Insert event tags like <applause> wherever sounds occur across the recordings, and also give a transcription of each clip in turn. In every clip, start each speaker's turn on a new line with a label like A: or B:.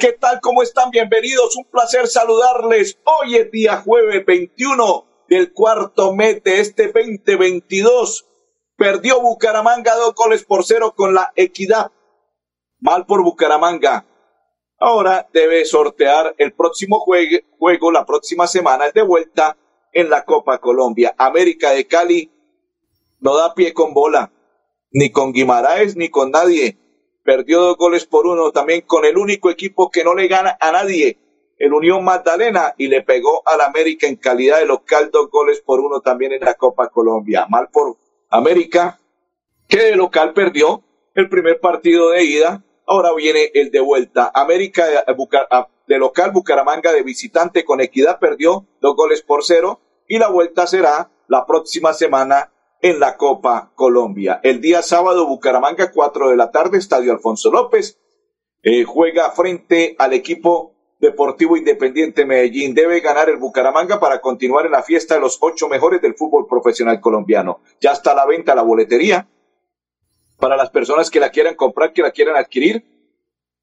A: ¿Qué tal? ¿Cómo están? Bienvenidos, un placer saludarles. Hoy es día jueves 21 del cuarto mes de este 2022. Perdió Bucaramanga dos goles por cero con la equidad. Mal por Bucaramanga. Ahora debe sortear el próximo juego, la próxima semana, es de vuelta en la Copa Colombia. América de Cali no da pie con bola, ni con Guimaraes, ni con nadie. Perdió dos goles por uno también con el único equipo que no le gana a nadie, el Unión Magdalena y le pegó al América en calidad de local dos goles por uno también en la Copa Colombia. Mal por América, que de local perdió el primer partido de ida. Ahora viene el de vuelta. América de, de local, Bucaramanga de visitante con equidad perdió dos goles por cero y la vuelta será la próxima semana en la Copa Colombia. El día sábado, Bucaramanga, cuatro de la tarde, Estadio Alfonso López, eh, juega frente al equipo Deportivo Independiente Medellín. Debe ganar el Bucaramanga para continuar en la fiesta de los ocho mejores del fútbol profesional colombiano. Ya está a la venta la boletería para las personas que la quieran comprar, que la quieran adquirir,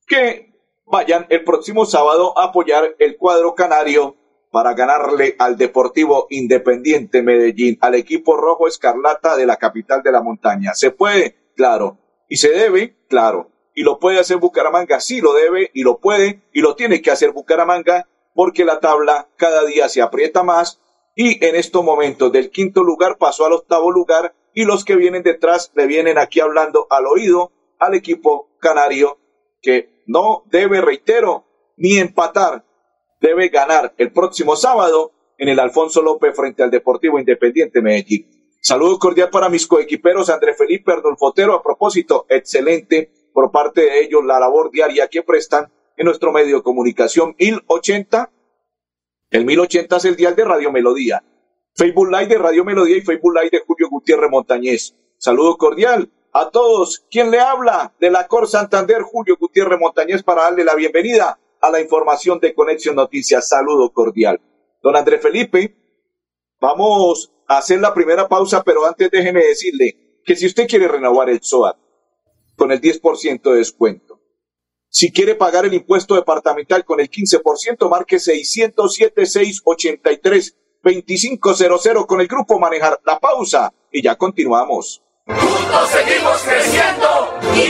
A: que vayan el próximo sábado a apoyar el cuadro canario para ganarle al Deportivo Independiente Medellín, al equipo rojo escarlata de la capital de la montaña. ¿Se puede? Claro. ¿Y se debe? Claro y lo puede hacer Bucaramanga, sí lo debe y lo puede y lo tiene que hacer Bucaramanga porque la tabla cada día se aprieta más y en estos momentos del quinto lugar pasó al octavo lugar y los que vienen detrás le vienen aquí hablando al oído al equipo canario que no debe, reitero, ni empatar, debe ganar el próximo sábado en el Alfonso López frente al Deportivo Independiente Medellín. Saludo cordial para mis coequiperos André Felipe Arnulfotero. A propósito, excelente por parte de ellos la labor diaria que prestan en nuestro medio de comunicación 1080. El 1080 es el dial de Radio Melodía. Facebook Live de Radio Melodía y Facebook Live de Julio Gutiérrez Montañez. Saludo cordial a todos. ¿Quién le habla? De la Cor Santander, Julio Gutiérrez Montañez, para darle la bienvenida a la información de Conexión Noticias. Saludo cordial. Don Andrés Felipe, vamos a hacer la primera pausa, pero antes déjeme decirle que si usted quiere renovar el SOAT, con el 10% de descuento. Si quiere pagar el impuesto departamental con el 15%, marque 607-683-2500 con el grupo Manejar la Pausa y ya continuamos.
B: Juntos seguimos creciendo y.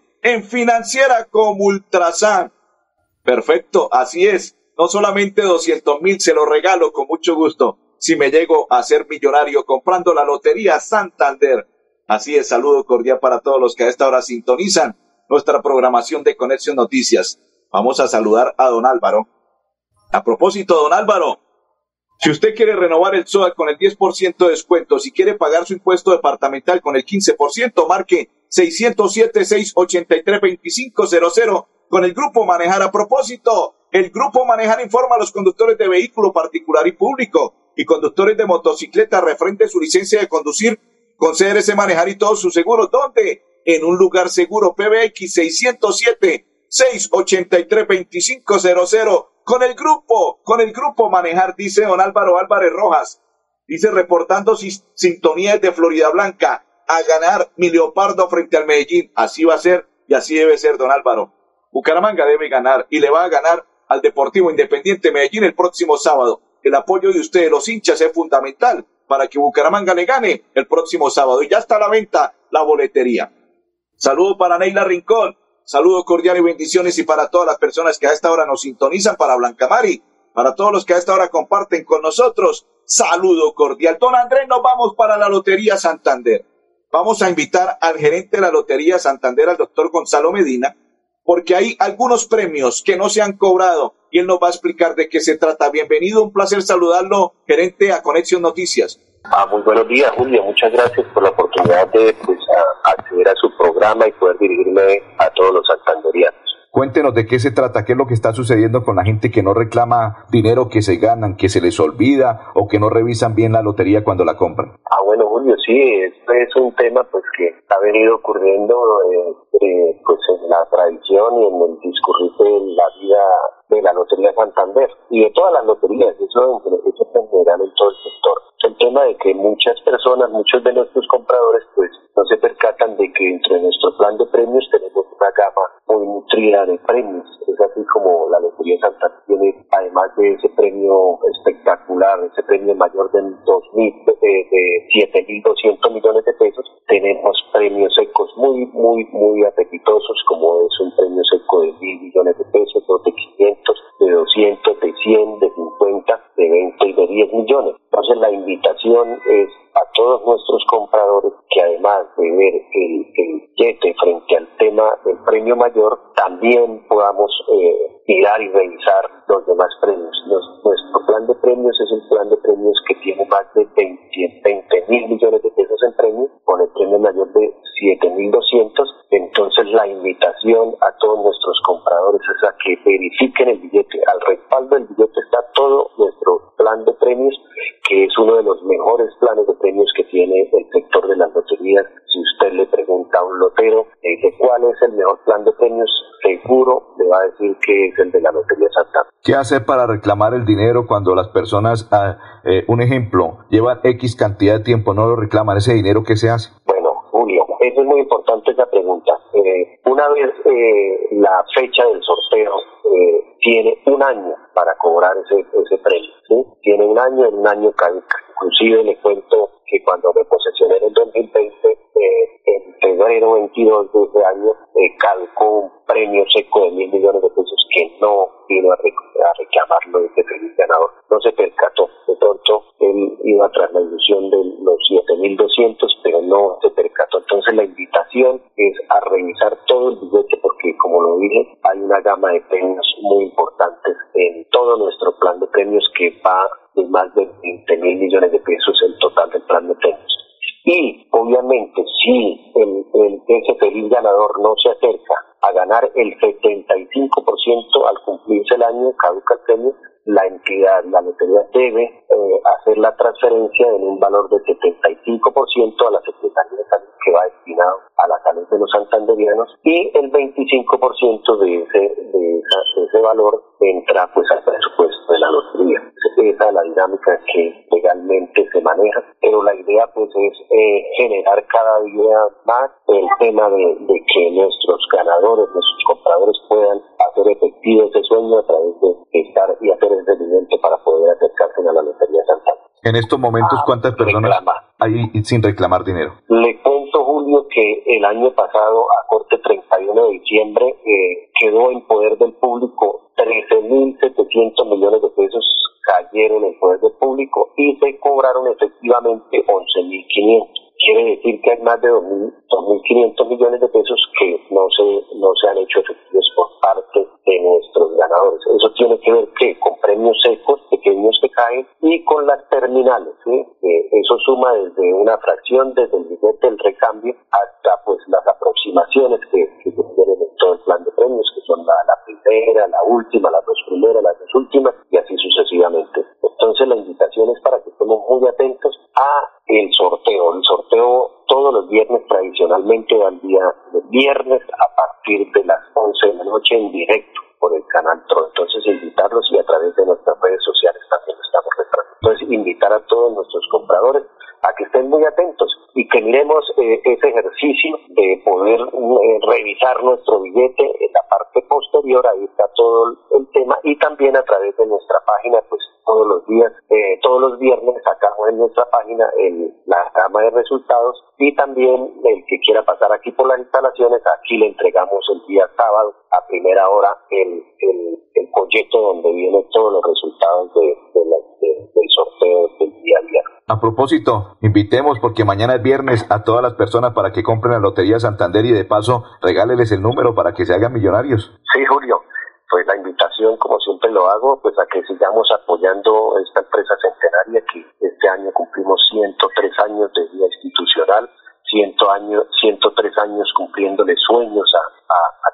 A: En financiera como Ultrasan. Perfecto, así es. No solamente 200 mil, se lo regalo con mucho gusto si me llego a ser millonario comprando la Lotería Santander. Así es, saludo cordial para todos los que a esta hora sintonizan nuestra programación de Conexión Noticias. Vamos a saludar a don Álvaro. A propósito, don Álvaro, si usted quiere renovar el SOA con el 10% de descuento, si quiere pagar su impuesto departamental con el 15%, marque 607-683-2500 con el grupo Manejar. A propósito, el grupo Manejar informa a los conductores de vehículo particular y público y conductores de motocicleta referente a su licencia de conducir con CRS Manejar y todos sus seguros. ¿Dónde? En un lugar seguro. PBX 607-683-2500 con el grupo, con el grupo Manejar, dice don Álvaro Álvarez Rojas. Dice reportando sintonía de Florida Blanca a ganar mi Leopardo frente al Medellín. Así va a ser y así debe ser, don Álvaro. Bucaramanga debe ganar y le va a ganar al Deportivo Independiente Medellín el próximo sábado. El apoyo de ustedes, los hinchas, es fundamental para que Bucaramanga le gane el próximo sábado. Y ya está a la venta la boletería. Saludo para Neila Rincón. Saludo cordial y bendiciones y para todas las personas que a esta hora nos sintonizan, para Blancamari, para todos los que a esta hora comparten con nosotros. Saludo cordial. Don Andrés, nos vamos para la Lotería Santander. Vamos a invitar al gerente de la Lotería Santander, al doctor Gonzalo Medina, porque hay algunos premios que no se han cobrado y él nos va a explicar de qué se trata. Bienvenido, un placer saludarlo, gerente a Conexión Noticias.
C: Ah, muy buenos días, Julio. Muchas gracias por la oportunidad de pues, acceder a su programa y poder dirigirme a todos los santanderianos.
A: Cuéntenos de qué se trata, qué es lo que está sucediendo con la gente que no reclama dinero que se ganan, que se les olvida o que no revisan bien la lotería cuando la compran.
C: Ah, bueno, Julio, sí, este es un tema pues que ha venido ocurriendo eh, eh, pues en la tradición y en el discurrir de la vida de la Lotería Santander y de todas las loterías, eso, eso en general en todo el sector. El tema de que muchas personas, muchos de nuestros compradores, pues no se percatan de que entre nuestro plan de premios tenemos una gama muy nutrida de premios. Es así como la Lotería Santander tiene, además de ese premio espectacular, ese premio mayor de 2.000, de, de 7.200 millones de pesos, tenemos premios secos muy, muy, muy apetitosos, como es un premio seco de mil millones de pesos, dos de 500, de 200, de 100, de 50, de 20 y de 10 millones. Entonces la invitación es a todos nuestros compradores que además de ver el, el frente al tema del premio mayor, también podamos eh, mirar y revisar los demás premios. nuestro plan de premios es un plan de premios que tiene más de 20 mil millones de pesos en premios, con el premio mayor de 7.200. Entonces la invitación a todos nuestros compradores es a que verifiquen el billete. Al respaldo del billete está todo nuestro plan de premios, que es uno de los mejores planes de premios que tiene el sector de las loterías. Si usted le pregunta a un lotero de cuál es el mejor plan de premios, seguro le va a decir que es el de la Lotería Santa.
A: ¿Qué hacer para reclamar el dinero cuando las personas, ah, eh, un ejemplo, llevan X cantidad de tiempo, no lo reclaman ese dinero, ¿qué se hace?
C: Bueno, Julio, eso es muy importante esa pregunta. Eh, una vez eh, la fecha del sorteo tiene un año para cobrar ese, ese premio, ¿sí? Tiene un año, en un año caduca. Inclusive le cuento que cuando me posesioné en el 2020, eh, en febrero 22 de ese año, eh, calcó un premio seco de mil millones de pesos que no vino a, reclamarlo este feliz ganador. No se percató. De pronto, él iba tras la ilusión de los 7.200, pero no se percató. Entonces, la invitación es a revisar todo el billete porque, como lo dije, hay una gama de premios muy importantes en todo nuestro plan de premios que va de más de 20 mil millones de pesos el total del plan de premios. Y obviamente si el, el, ese feliz ganador no se acerca a ganar el 75% al cumplirse el año, caduca el la entidad, la lotería debe eh, hacer la transferencia en un valor de 75% a la Secretaría de Salud que va destinado a la salud de los santanderianos y el 25% de ese, de, ese valor entra pues al presupuesto de la lotería. Esa es la dinámica que legalmente se maneja, pero la idea pues es eh, generar cada día más el tema de, de que nuestros ganadores, nuestros compradores puedan hacer efectivo ese sueño a través de estar y hacer el rendimiento para poder acercarse a la Lotería Santander.
A: En estos momentos, ah, ¿cuántas personas hay sin reclamar dinero?
C: Le cuento, Julio, que el año pasado, a corte 31 de diciembre, eh, quedó en poder del público 13.700 millones de pesos cayeron en poder del público y se cobraron efectivamente 11.500 quiere decir que hay más de 2.500 millones de pesos que no se, no se han hecho efectivos por parte de nuestros ganadores. Eso tiene que ver que con premios secos, pequeños que caen, y con las terminales. Eh, eso suma desde una fracción, desde el billete del recambio, hasta pues las aproximaciones que, que se tienen en todo el plan de premios, que son la, la primera, la última, las dos primeras, las dos últimas y así sucesivamente. Entonces la invitación es para que estemos muy atentos a el sorteo. El sorteo todos los viernes tradicionalmente va al día de viernes a partir de las 11 de la noche en directo por el canal TRO. Entonces invitarlos y a través de nuestras redes sociales también estamos retrasando. Entonces invitar a todos nuestros compradores a que estén muy atentos y que eh, ese ejercicio de poder eh, revisar nuestro billete en la parte posterior, ahí está todo el tema, y también a través de nuestra página, pues todos los días, eh, todos los viernes sacamos en nuestra página el, la gama de resultados y también el que quiera pasar aquí por las instalaciones, aquí le entregamos el día sábado a primera hora el, el, el folleto donde vienen todos los resultados de- a
D: propósito, invitemos porque mañana es viernes a todas las personas para que compren la Lotería Santander y de paso regáleles el número para que se hagan millonarios.
C: Sí, Julio, pues la invitación, como siempre lo hago, pues a que sigamos apoyando esta empresa centenaria que este año cumplimos 103 años de vida institucional, 100 años, 103 años cumpliéndole sueños a,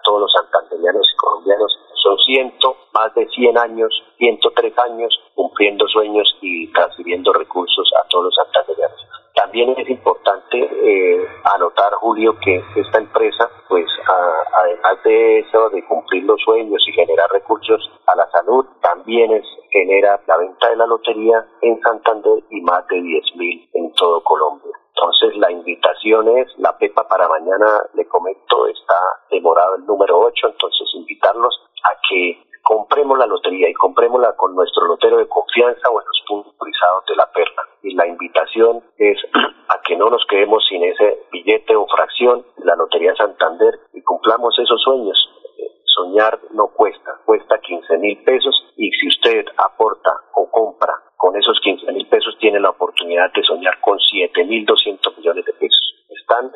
C: todos los santanderianos y colombianos. Son 100, más de 100 años, 103 años cumpliendo sueños y transfiriendo recursos a todos los santanderianos. También es importante eh, anotar, Julio, que esta empresa, pues a- además de eso, de cumplir los sueños y generar recursos a la salud, también es, genera la venta de la lotería en Santander y más de 10 mil en todo Colombia. Entonces la invitación es, la PEPA para mañana, le comento, está demorado el número 8, entonces invitarlos a que compremos la lotería y comprémosla con nuestro lotero de confianza o en los puntos autorizados de la perla. Y la invitación es <clears throat> a que no nos quedemos sin ese billete o fracción de la Lotería Santander y cumplamos esos sueños. Eh, Soñar no cuesta, cuesta 15 mil pesos y si usted aporta o compra con esos 15 mil pesos tiene la oportunidad de soñar con 7 mil 200 millones de pesos. Están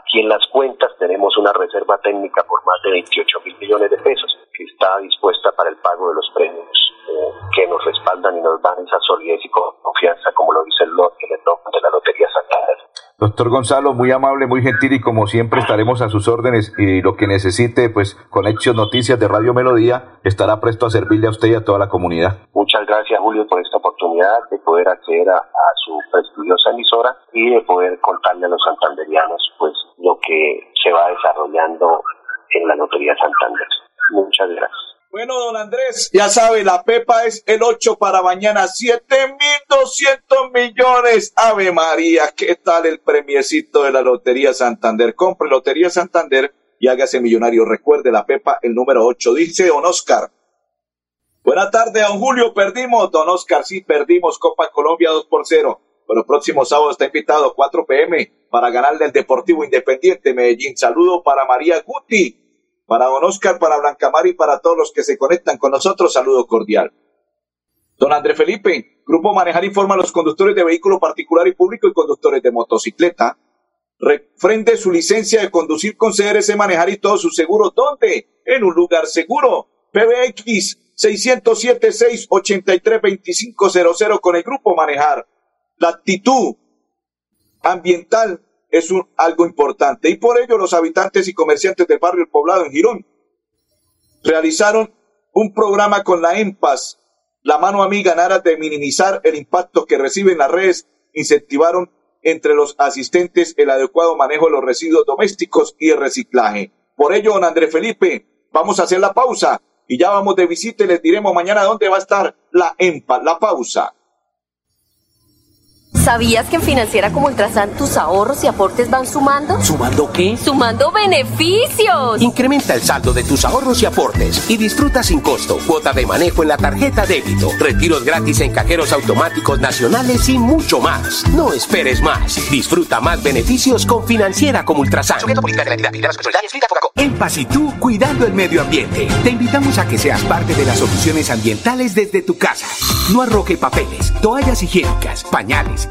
C: aquí en las cuentas, tenemos una reserva técnica por más de 28 mil millones de pesos que está dispuesta para el pago de los premios eh, que nos respaldan y nos dan esa solidez confianza, como lo dice el lot el eslogan de la Lotería Santander.
D: Doctor Gonzalo, muy amable, muy gentil y como siempre estaremos a sus órdenes y lo que necesite, pues Conexión Noticias de Radio Melodía estará presto a servirle a usted y a toda la comunidad.
C: Muchas gracias, Julio, por esta oportunidad de poder acceder a, a su prestigiosa emisora y de poder contarle a los santanderianos pues lo que se va desarrollando en la Lotería Santander. Muchas gracias.
A: Bueno, don Andrés, ya sabe, la Pepa es el 8 para mañana, 7.200 millones. Ave María, ¿qué tal el premiecito de la Lotería Santander? Compre Lotería Santander y hágase millonario. Recuerde la Pepa, el número 8. Dice don Oscar. Buena tarde, don Julio. Perdimos, don Oscar. Sí, perdimos Copa Colombia 2 por 0. Pero el próximo sábado está invitado 4 pm para ganarle el Deportivo Independiente Medellín. Saludo para María Guti, para don Oscar, para Blancamar y para todos los que se conectan con nosotros. Saludo cordial. Don André Felipe, Grupo Manejar informa a los conductores de vehículo particular y público y conductores de motocicleta. Refrende su licencia de conducir con CRC Manejar y todos sus seguros. ¿Dónde? En un lugar seguro. PBX 607-683-2500 con el Grupo Manejar. La actitud ambiental es un, algo importante y por ello los habitantes y comerciantes del barrio El Poblado en Girón realizaron un programa con la EMPAS, la mano amiga en aras de minimizar el impacto que reciben las redes, incentivaron entre los asistentes el adecuado manejo de los residuos domésticos y el reciclaje. Por ello, don André Felipe, vamos a hacer la pausa y ya vamos de visita y les diremos mañana dónde va a estar la EMPA, la pausa.
E: ¿Sabías que en Financiera como Ultrasan tus ahorros y aportes van sumando?
F: ¿Sumando qué?
E: ¡Sumando beneficios!
F: Incrementa el saldo de tus ahorros y aportes y disfruta sin costo cuota de manejo en la tarjeta débito, retiros gratis en cajeros automáticos nacionales y mucho más. No esperes más. Disfruta más beneficios con Financiera como Ultrasan. En Paz y tú, cuidando el medio ambiente. Te invitamos a que seas parte de las soluciones ambientales desde tu casa. No arroje papeles, toallas higiénicas, pañales,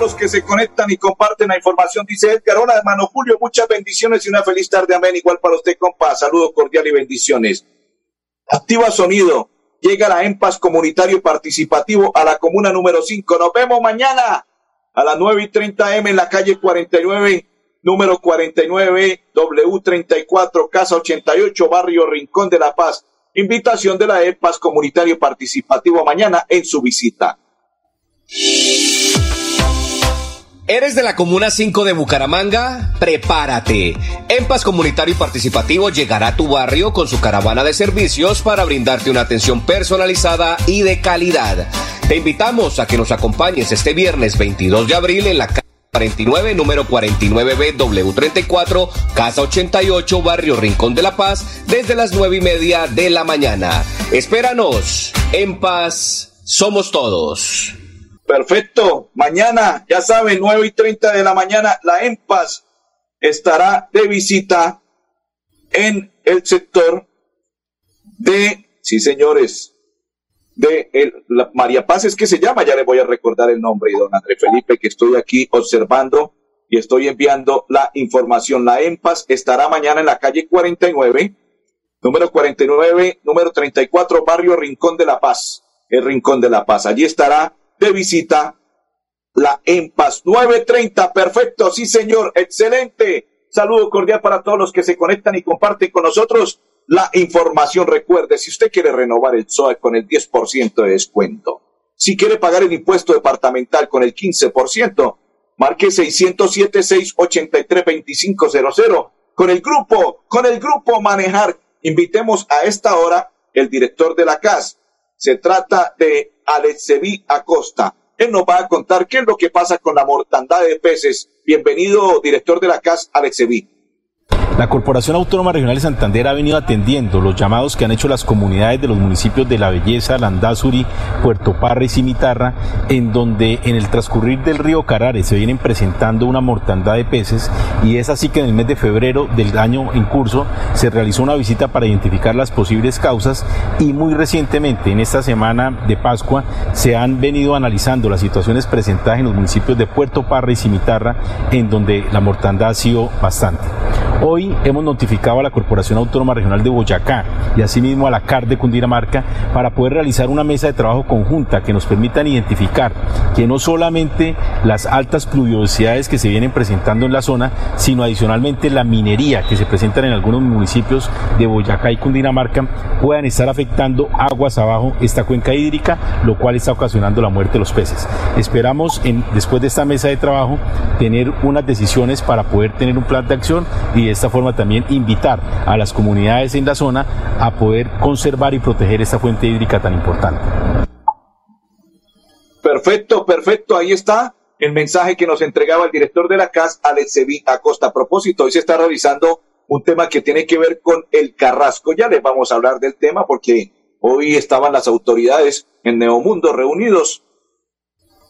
A: Los que se conectan y comparten la información, dice Edgar, hola hermano Julio, muchas bendiciones y una feliz tarde, amén, igual para usted, compa, saludo cordial y bendiciones. Activa sonido, llega la EMPAS comunitario participativo a la comuna número 5, nos vemos mañana a las 9 y 30 M en la calle 49, número 49, W34, Casa 88, Barrio Rincón de la Paz. Invitación de la EMPAS comunitario participativo mañana en su visita.
G: ¿Eres de la Comuna 5 de Bucaramanga? Prepárate. EMPAS Comunitario y Participativo llegará a tu barrio con su caravana de servicios para brindarte una atención personalizada y de calidad. Te invitamos a que nos acompañes este viernes 22 de abril en la calle 49, número 49B W34, Casa 88, Barrio Rincón de la Paz, desde las 9 y media de la mañana. Espéranos. En paz, somos todos.
A: Perfecto. Mañana, ya saben, 9 y 30 de la mañana, la EMPAS estará de visita en el sector de, sí señores, de la María Paz es que se llama, ya le voy a recordar el nombre, y don André Felipe, que estoy aquí observando y estoy enviando la información. La EMPAS estará mañana en la calle 49, número 49, número 34, barrio Rincón de la Paz, el Rincón de la Paz. Allí estará de visita la EMPAS 930. Perfecto, sí señor, excelente. Saludo cordial para todos los que se conectan y comparten con nosotros la información. Recuerde, si usted quiere renovar el SOE con el 10% de descuento, si quiere pagar el impuesto departamental con el 15%, marque 607-683-2500 con el grupo, con el grupo Manejar. Invitemos a esta hora el director de la CAS. Se trata de Alexevi Acosta. Él nos va a contar qué es lo que pasa con la mortandad de peces. Bienvenido, director de la CAS, Alexevi.
H: La Corporación Autónoma Regional de Santander ha venido atendiendo los llamados que han hecho las comunidades de los municipios de La Belleza, Landazuri, Puerto Parra y Cimitarra, en donde en el transcurrir del río Carare se vienen presentando una mortandad de peces y es así que en el mes de febrero del año en curso se realizó una visita para identificar las posibles causas y muy recientemente en esta semana de Pascua se han venido analizando las situaciones presentadas en los municipios de Puerto Parra y Cimitarra en donde la mortandad ha sido bastante. Hoy hemos notificado a la Corporación Autónoma Regional de Boyacá y asimismo a la CAR de Cundinamarca para poder realizar una mesa de trabajo conjunta que nos permitan identificar que no solamente las altas pluviosidades que se vienen presentando en la zona, sino adicionalmente la minería que se presentan en algunos municipios de Boyacá y Cundinamarca puedan estar afectando aguas abajo esta cuenca hídrica, lo cual está ocasionando la muerte de los peces. Esperamos después de esta mesa de trabajo tener unas decisiones para poder tener un plan de acción y de esta forma también invitar a las comunidades en la zona a poder conservar y proteger esta fuente hídrica tan importante.
A: Perfecto, perfecto. Ahí está el mensaje que nos entregaba el director de la CAS, Alexevi Acosta. A propósito, hoy se está realizando un tema que tiene que ver con el Carrasco. Ya les vamos a hablar del tema porque hoy estaban las autoridades en Neomundo reunidos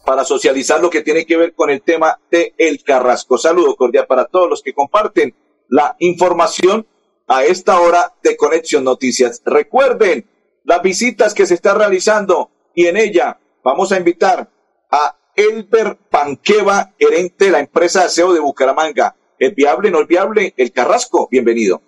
A: para socializar lo que tiene que ver con el tema de el Carrasco. Saludo cordial para todos los que comparten la información a esta hora de Conexión Noticias. Recuerden las visitas que se están realizando y en ella vamos a invitar a Elber Panqueva, gerente de la empresa de aseo de Bucaramanga. ¿Es viable, no es viable? El Carrasco, bienvenido.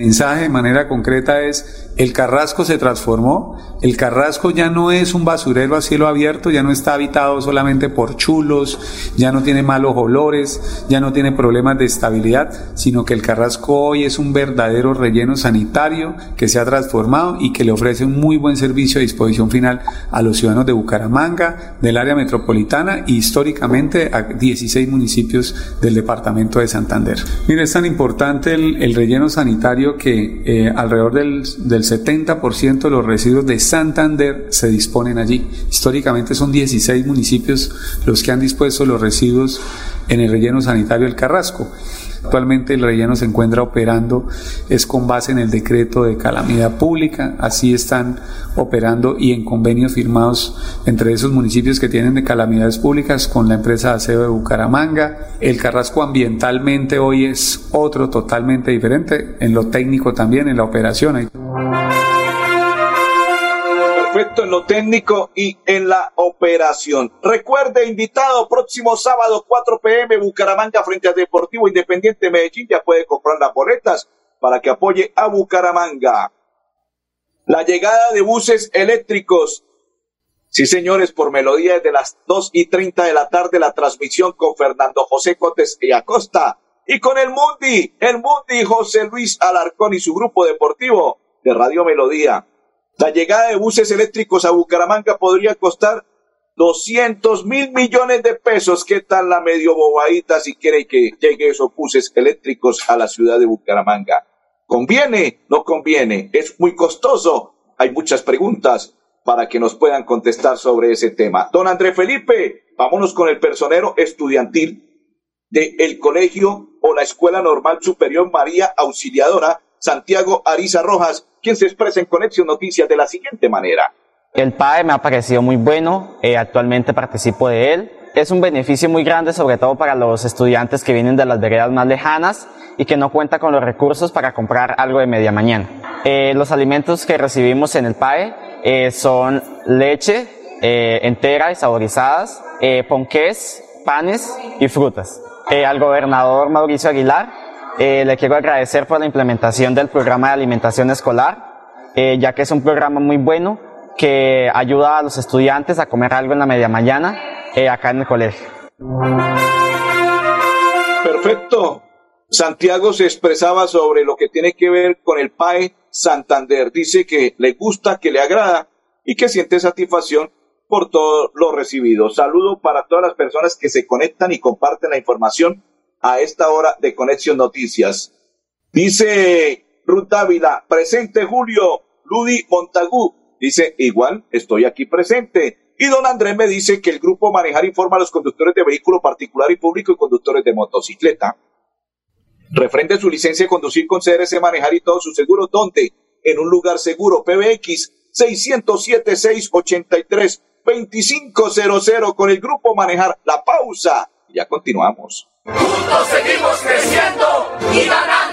I: Mensaje de manera concreta es, el Carrasco se transformó, el Carrasco ya no es un basurero a cielo abierto, ya no está habitado solamente por chulos, ya no tiene malos olores, ya no tiene problemas de estabilidad, sino que el Carrasco hoy es un verdadero relleno sanitario que se ha transformado y que le ofrece un muy buen servicio a disposición final a los ciudadanos de Bucaramanga, del área metropolitana y históricamente a 16 municipios del departamento de Santander. Mire, es tan importante el relleno sanitario que eh, alrededor del, del 70% de los residuos de Santander se disponen allí. Históricamente son 16 municipios los que han dispuesto los residuos en el relleno sanitario del Carrasco. Actualmente el relleno se encuentra operando, es con base en el decreto de calamidad pública, así están operando y en convenios firmados entre esos municipios que tienen de calamidades públicas con la empresa de aseo de Bucaramanga. El Carrasco ambientalmente hoy es otro totalmente diferente, en lo técnico también, en la operación
A: perfecto en lo técnico y en la operación. Recuerde, invitado, próximo sábado 4 pm, Bucaramanga frente a Deportivo Independiente Medellín. Ya puede comprar las boletas para que apoye a Bucaramanga. La llegada de buses eléctricos. Sí, señores, por melodía desde las 2 y 30 de la tarde, la transmisión con Fernando José Cotes y Acosta. Y con el Mundi, el Mundi José Luis Alarcón y su grupo deportivo de Radio Melodía. La llegada de buses eléctricos a Bucaramanga podría costar 200 mil millones de pesos. ¿Qué tal la medio bobadita si quiere que llegue esos buses eléctricos a la ciudad de Bucaramanga? ¿Conviene? ¿No conviene? ¿Es muy costoso? Hay muchas preguntas para que nos puedan contestar sobre ese tema. Don André Felipe, vámonos con el personero estudiantil del colegio o la Escuela Normal Superior María Auxiliadora Santiago Ariza Rojas quien se expresa en Conexión Noticias de la siguiente manera.
J: El PAE me ha parecido muy bueno, eh, actualmente participo de él. Es un beneficio muy grande, sobre todo para los estudiantes que vienen de las veredas más lejanas y que no cuentan con los recursos para comprar algo de media mañana. Eh, los alimentos que recibimos en el PAE eh, son leche entera y saborizadas, ponqués, panes y frutas. al gobernador Mauricio Aguilar eh, le quiero agradecer por la implementación del programa de alimentación escolar, eh, ya que es un programa muy bueno que ayuda a los estudiantes a comer algo en la media mañana eh, acá en el colegio.
A: Perfecto. Santiago se expresaba sobre lo que tiene que ver con el PAE Santander. Dice que le gusta, que le agrada y que siente satisfacción por todo lo recibido. Saludo para todas las personas que se conectan y comparten la información a esta hora de Conexión Noticias. Dice Ruth Dávila, presente Julio, Ludi Montagú. Dice, igual, estoy aquí presente. Y don Andrés me dice que el grupo Manejar informa a los conductores de vehículo particular y público y conductores de motocicleta. Refrende su licencia de conducir con CRC Manejar y todos sus seguros. ¿Dónde? En un lugar seguro. PBX 607 683 2500 con el grupo Manejar. La pausa. Ya continuamos.
B: Juntos seguimos creciendo y ganando.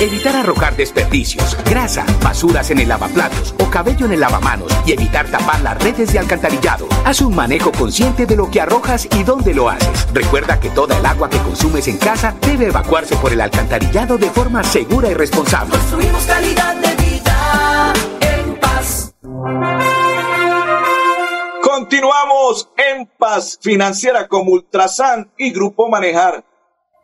F: Evitar arrojar desperdicios, grasa, basuras en el lavaplatos o cabello en el lavamanos y evitar tapar las redes de alcantarillado. Haz un manejo consciente de lo que arrojas y dónde lo haces. Recuerda que toda el agua que consumes en casa debe evacuarse por el alcantarillado de forma segura y responsable.
B: Construimos calidad de vida en paz.
A: Continuamos en paz financiera como Ultrasan y Grupo Manejar.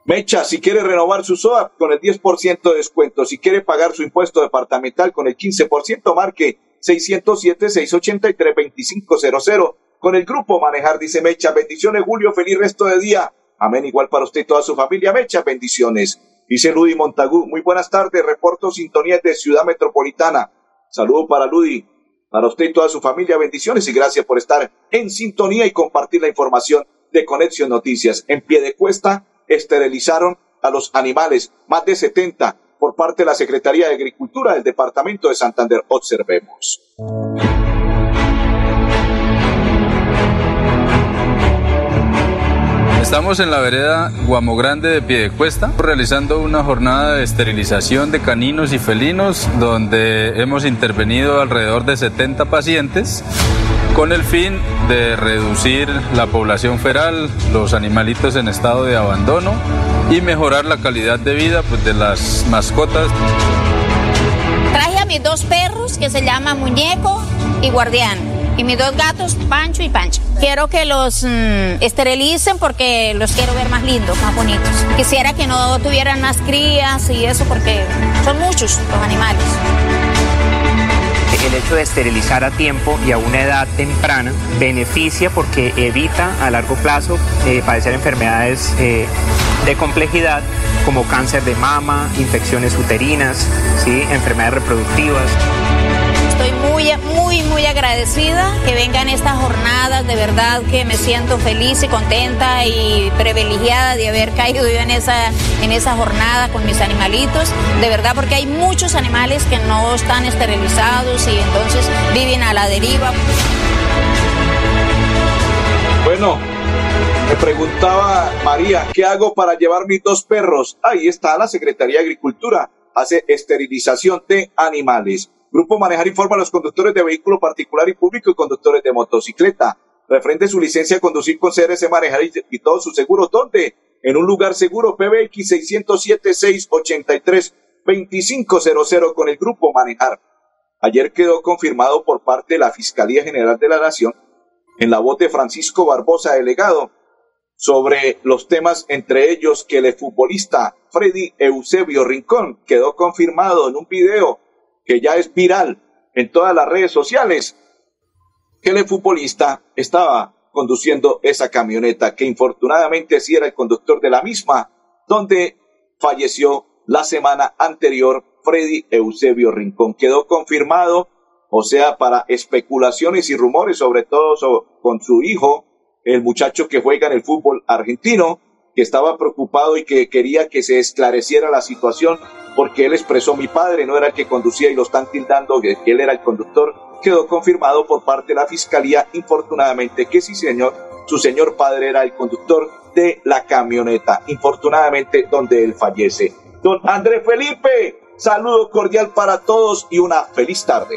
A: Mecha, si quiere renovar su SOA con el 10% de descuento, si quiere pagar su impuesto departamental con el 15%, marque 607-683-2500 con el grupo Manejar, dice Mecha. Bendiciones, Julio, feliz resto de día. Amén, igual para usted y toda su familia. Mecha, bendiciones. Dice Ludi Montagú, muy buenas tardes, reporto sintonía de Ciudad Metropolitana. Saludo para Ludi, para usted y toda su familia, bendiciones y gracias por estar en sintonía y compartir la información de Conexión Noticias. En pie de cuesta, esterilizaron a los animales, más de 70 por parte de la Secretaría de Agricultura del Departamento de Santander. Observemos.
K: Estamos en la vereda Guamo Grande de Piedecuesta realizando una jornada de esterilización de caninos y felinos donde hemos intervenido alrededor de 70 pacientes con el fin de reducir la población feral, los animalitos en estado de abandono y mejorar la calidad de vida pues, de las mascotas.
L: Traje a mis dos perros que se llaman Muñeco y Guardián. Y mis dos gatos, Pancho y Pancho. Quiero que los mm, esterilicen porque los quiero ver más lindos, más bonitos. Quisiera que no tuvieran más crías y eso porque son muchos los animales.
M: El hecho de esterilizar a tiempo y a una edad temprana beneficia porque evita a largo plazo eh, padecer enfermedades eh, de complejidad como cáncer de mama, infecciones uterinas, ¿sí? enfermedades reproductivas.
L: Estoy muy, muy, muy agradecida que vengan estas jornadas. De verdad que me siento feliz y contenta y privilegiada de haber caído yo en esa, en esa jornada con mis animalitos. De verdad, porque hay muchos animales que no están esterilizados y entonces viven a la deriva.
A: Bueno, me preguntaba María, ¿qué hago para llevar mis dos perros? Ahí está la Secretaría de Agricultura, hace esterilización de animales. Grupo Manejar informa a los conductores de vehículo particular y público y conductores de motocicleta. Referente su licencia a conducir con CRS Manejar y todos sus seguros. ¿Dónde? En un lugar seguro, PBX 607-683-2500 con el Grupo Manejar. Ayer quedó confirmado por parte de la Fiscalía General de la Nación, en la voz de Francisco Barbosa, delegado, sobre los temas, entre ellos que el futbolista Freddy Eusebio Rincón quedó confirmado en un video que ya es viral en todas las redes sociales, que el futbolista estaba conduciendo esa camioneta, que infortunadamente sí era el conductor de la misma, donde falleció la semana anterior Freddy Eusebio Rincón. Quedó confirmado, o sea, para especulaciones y rumores, sobre todo con su hijo, el muchacho que juega en el fútbol argentino, que estaba preocupado y que quería que se esclareciera la situación porque él expresó mi padre no era el que conducía y lo están tildando que él era el conductor. Quedó confirmado por parte de la fiscalía, infortunadamente, que sí, señor, su señor padre era el conductor de la camioneta, infortunadamente, donde él fallece. Don André Felipe, saludo cordial para todos y una feliz tarde.